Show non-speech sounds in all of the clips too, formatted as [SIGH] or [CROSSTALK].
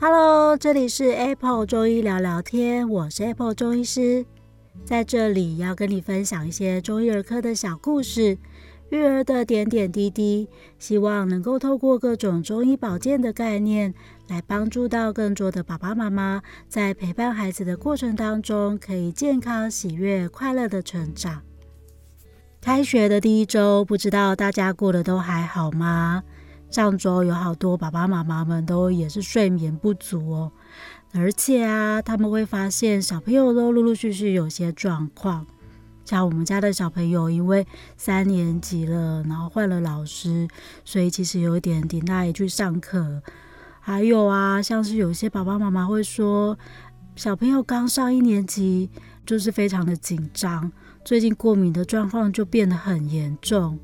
Hello，这里是 Apple 中医聊聊天，我是 Apple 中医师，在这里要跟你分享一些中医儿科的小故事，育儿的点点滴滴，希望能够透过各种中医保健的概念，来帮助到更多的爸爸妈妈，在陪伴孩子的过程当中，可以健康、喜悦、快乐的成长。开学的第一周，不知道大家过得都还好吗？上周有好多爸爸妈妈们都也是睡眠不足哦，而且啊，他们会发现小朋友都陆陆续续有些状况，像我们家的小朋友，因为三年级了，然后换了老师，所以其实有一点点耐去上课。还有啊，像是有些爸爸妈妈会说，小朋友刚上一年级就是非常的紧张，最近过敏的状况就变得很严重。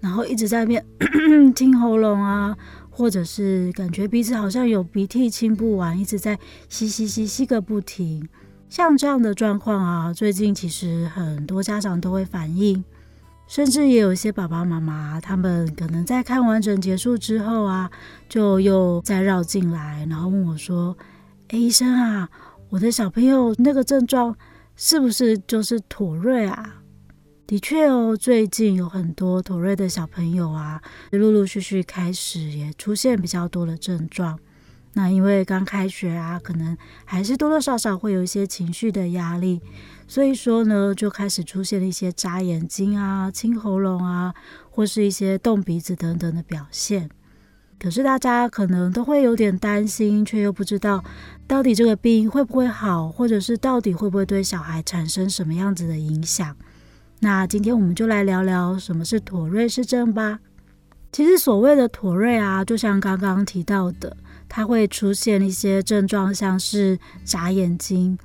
然后一直在那边 [CLEARS THROAT] 清喉咙啊，或者是感觉鼻子好像有鼻涕清不完，一直在吸吸吸吸个不停。像这样的状况啊，最近其实很多家长都会反映，甚至也有一些爸爸妈妈，他们可能在看完整结束之后啊，就又再绕进来，然后问我说：“哎，医生啊，我的小朋友那个症状是不是就是妥瑞啊？”的确哦，最近有很多妥瑞的小朋友啊，陆陆续续开始也出现比较多的症状。那因为刚开学啊，可能还是多多少少会有一些情绪的压力，所以说呢，就开始出现了一些眨眼睛啊、清喉咙啊，或是一些动鼻子等等的表现。可是大家可能都会有点担心，却又不知道到底这个病会不会好，或者是到底会不会对小孩产生什么样子的影响。那今天我们就来聊聊什么是妥瑞氏症吧。其实所谓的妥瑞啊，就像刚刚提到的，它会出现一些症状，像是眨眼睛，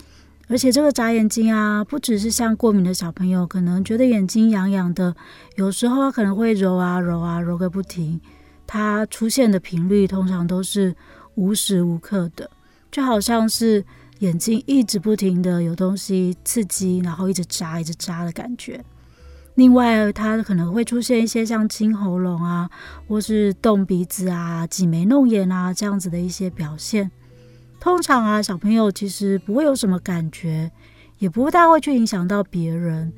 而且这个眨眼睛啊，不只是像过敏的小朋友可能觉得眼睛痒痒的，有时候可能会揉啊揉啊揉个不停。它出现的频率通常都是无时无刻的，就好像是。眼睛一直不停的有东西刺激，然后一直眨，一直眨的感觉。另外，它可能会出现一些像清喉咙啊，或是动鼻子啊、挤眉弄眼啊这样子的一些表现。通常啊，小朋友其实不会有什么感觉，也不大会去影响到别人。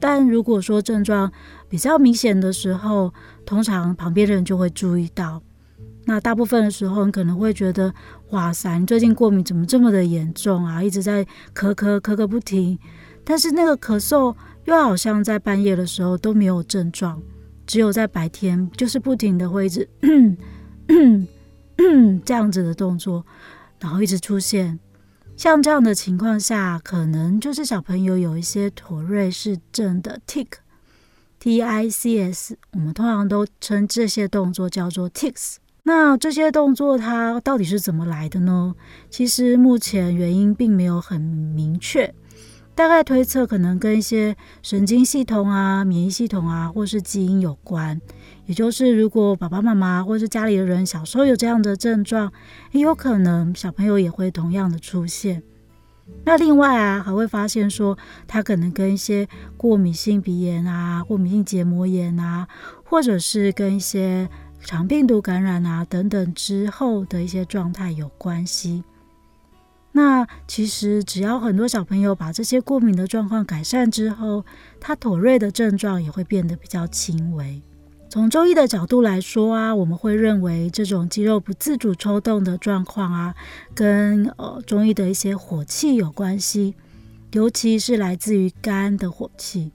但如果说症状比较明显的时候，通常旁边的人就会注意到。那大部分的时候，你可能会觉得，哇塞，你最近过敏怎么这么的严重啊？一直在咳咳咳个不停，但是那个咳嗽又好像在半夜的时候都没有症状，只有在白天就是不停的会一直这样子的动作，然后一直出现。像这样的情况下，可能就是小朋友有一些妥瑞氏症的 tic，T-I-C-S，我们通常都称这些动作叫做 tics。那这些动作它到底是怎么来的呢？其实目前原因并没有很明确，大概推测可能跟一些神经系统啊、免疫系统啊，或是基因有关。也就是如果爸爸妈妈或是家里的人小时候有这样的症状，也有可能小朋友也会同样的出现。那另外啊，还会发现说，它可能跟一些过敏性鼻炎啊、过敏性结膜炎啊，或者是跟一些肠病毒感染啊等等之后的一些状态有关系。那其实只要很多小朋友把这些过敏的状况改善之后，他妥瑞的症状也会变得比较轻微。从中医的角度来说啊，我们会认为这种肌肉不自主抽动的状况啊，跟呃中医的一些火气有关系，尤其是来自于肝的火气。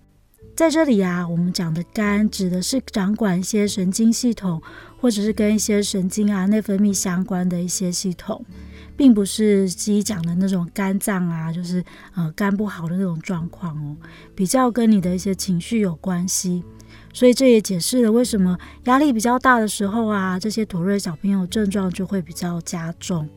在这里啊，我们讲的肝指的是掌管一些神经系统，或者是跟一些神经啊、内分泌相关的一些系统，并不是西医讲的那种肝脏啊，就是呃肝不好的那种状况哦，比较跟你的一些情绪有关系。所以这也解释了为什么压力比较大的时候啊，这些妥瑞小朋友症状就会比较加重。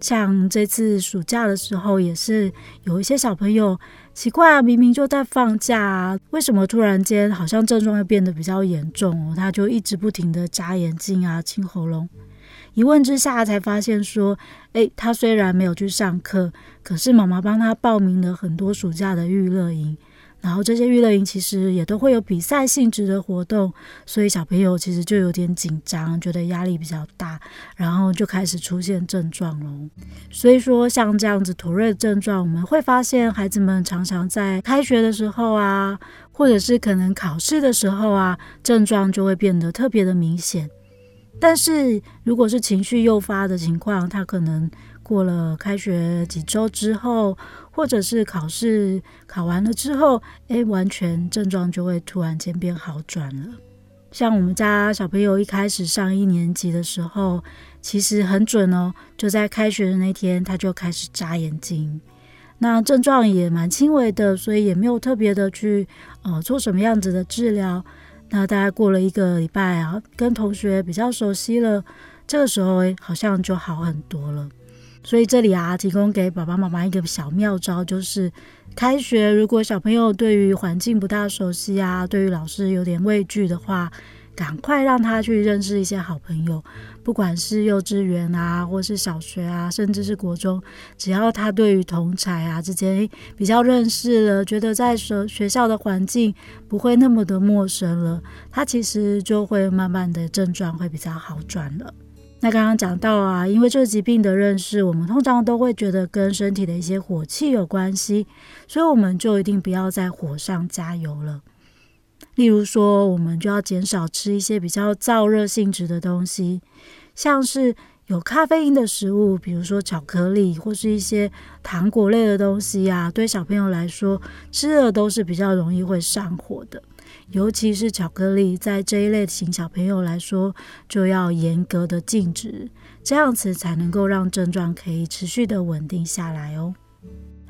像这次暑假的时候，也是有一些小朋友奇怪啊，明明就在放假啊，为什么突然间好像症状又变得比较严重哦？他就一直不停的眨眼睛啊、清喉咙，一问之下才发现说，诶，他虽然没有去上课，可是妈妈帮他报名了很多暑假的娱乐营。然后这些娱乐营其实也都会有比赛性质的活动，所以小朋友其实就有点紧张，觉得压力比较大，然后就开始出现症状喽。所以说像这样子妥瑞症状，我们会发现孩子们常常在开学的时候啊，或者是可能考试的时候啊，症状就会变得特别的明显。但是如果是情绪诱发的情况，他可能过了开学几周之后，或者是考试考完了之后，诶，完全症状就会突然间变好转了。像我们家小朋友一开始上一年级的时候，其实很准哦，就在开学的那天他就开始眨眼睛，那症状也蛮轻微的，所以也没有特别的去呃做什么样子的治疗。那大概过了一个礼拜啊，跟同学比较熟悉了，这个时候，好像就好很多了。所以这里啊，提供给爸爸妈妈一个小妙招，就是开学如果小朋友对于环境不大熟悉啊，对于老师有点畏惧的话，赶快让他去认识一些好朋友，不管是幼稚园啊，或是小学啊，甚至是国中，只要他对于同侪啊之间比较认识了，觉得在学学校的环境不会那么的陌生了，他其实就会慢慢的症状会比较好转了。那刚刚讲到啊，因为这疾病的认识，我们通常都会觉得跟身体的一些火气有关系，所以我们就一定不要在火上加油了。例如说，我们就要减少吃一些比较燥热性质的东西，像是有咖啡因的食物，比如说巧克力或是一些糖果类的东西啊，对小朋友来说，吃了都是比较容易会上火的。尤其是巧克力，在这一类型小朋友来说，就要严格的禁止，这样子才能够让症状可以持续的稳定下来哦。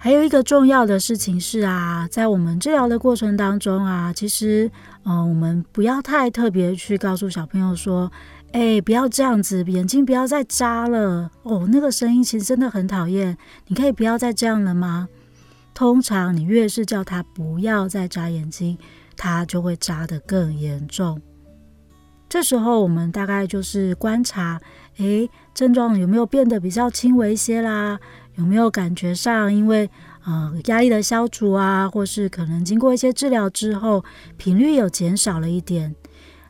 还有一个重要的事情是啊，在我们治疗的过程当中啊，其实，嗯、我们不要太特别去告诉小朋友说，哎，不要这样子，眼睛不要再眨了哦，那个声音其实真的很讨厌，你可以不要再这样了吗？通常你越是叫他不要再眨眼睛，他就会眨得更严重。这时候我们大概就是观察，诶，症状有没有变得比较轻微一些啦？有没有感觉上因为呃压力的消除啊，或是可能经过一些治疗之后，频率有减少了一点？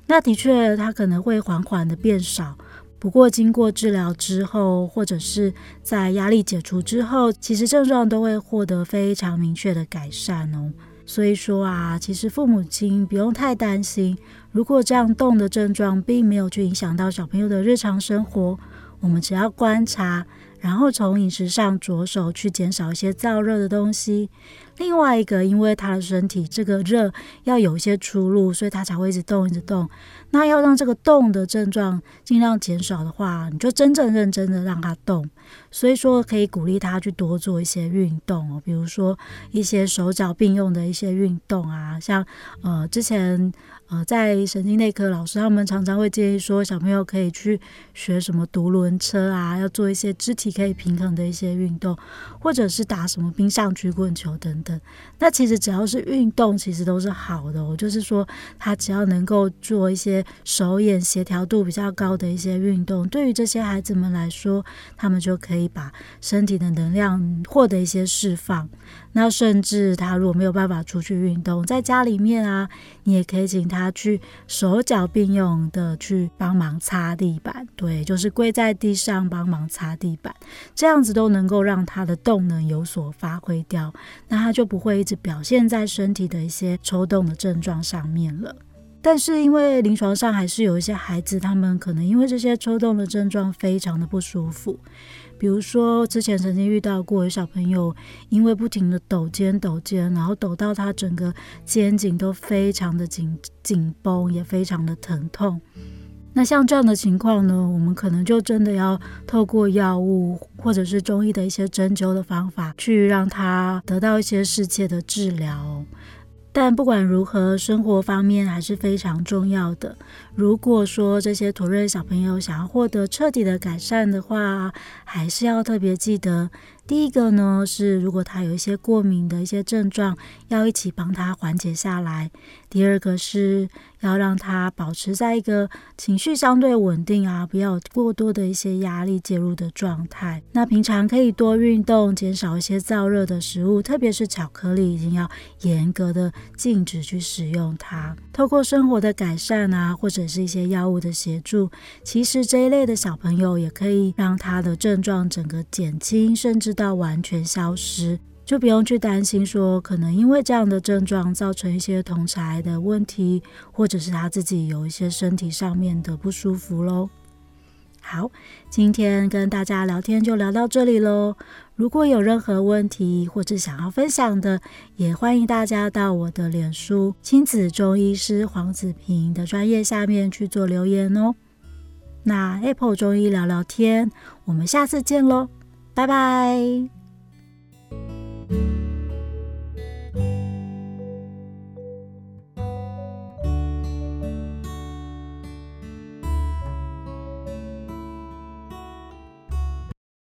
那的确，它可能会缓缓的变少。不过经过治疗之后，或者是在压力解除之后，其实症状都会获得非常明确的改善哦。所以说啊，其实父母亲不用太担心。如果这样动的症状并没有去影响到小朋友的日常生活，我们只要观察，然后从饮食上着手去减少一些燥热的东西。另外一个，因为他的身体这个热要有一些出路，所以他才会一直动，一直动。那要让这个动的症状尽量减少的话，你就真正认真的让他动。所以说，可以鼓励他去多做一些运动哦，比如说一些手脚并用的一些运动啊，像呃之前呃在神经内科老师他们常常会建议说，小朋友可以去学什么独轮车啊，要做一些肢体可以平衡的一些运动，或者是打什么冰上曲棍球等等。那其实只要是运动，其实都是好的哦。就是说，他只要能够做一些手眼协调度比较高的一些运动，对于这些孩子们来说，他们就可以。把身体的能量获得一些释放。那甚至他如果没有办法出去运动，在家里面啊，你也可以请他去手脚并用的去帮忙擦地板。对，就是跪在地上帮忙擦地板，这样子都能够让他的动能有所发挥掉。那他就不会一直表现在身体的一些抽动的症状上面了。但是因为临床上还是有一些孩子，他们可能因为这些抽动的症状非常的不舒服。比如说，之前曾经遇到过有小朋友，因为不停的抖肩抖肩，然后抖到他整个肩颈都非常的紧紧绷，也非常的疼痛。那像这样的情况呢，我们可能就真的要透过药物或者是中医的一些针灸的方法，去让他得到一些适切的治疗。但不管如何，生活方面还是非常重要的。如果说这些土瑞小朋友想要获得彻底的改善的话，还是要特别记得第一个呢是，如果他有一些过敏的一些症状，要一起帮他缓解下来。第二个是要让他保持在一个情绪相对稳定啊，不要过多的一些压力介入的状态。那平常可以多运动，减少一些燥热的食物，特别是巧克力，一定要严格的禁止去使用它。透过生活的改善啊，或者是一些药物的协助，其实这一类的小朋友也可以让他的症状整个减轻，甚至到完全消失，就不用去担心说可能因为这样的症状造成一些同侪的问题，或者是他自己有一些身体上面的不舒服喽。好，今天跟大家聊天就聊到这里喽。如果有任何问题或者想要分享的，也欢迎大家到我的脸书亲子中医师黄子平的专业下面去做留言哦。那 Apple 中医聊聊天，我们下次见喽。拜拜。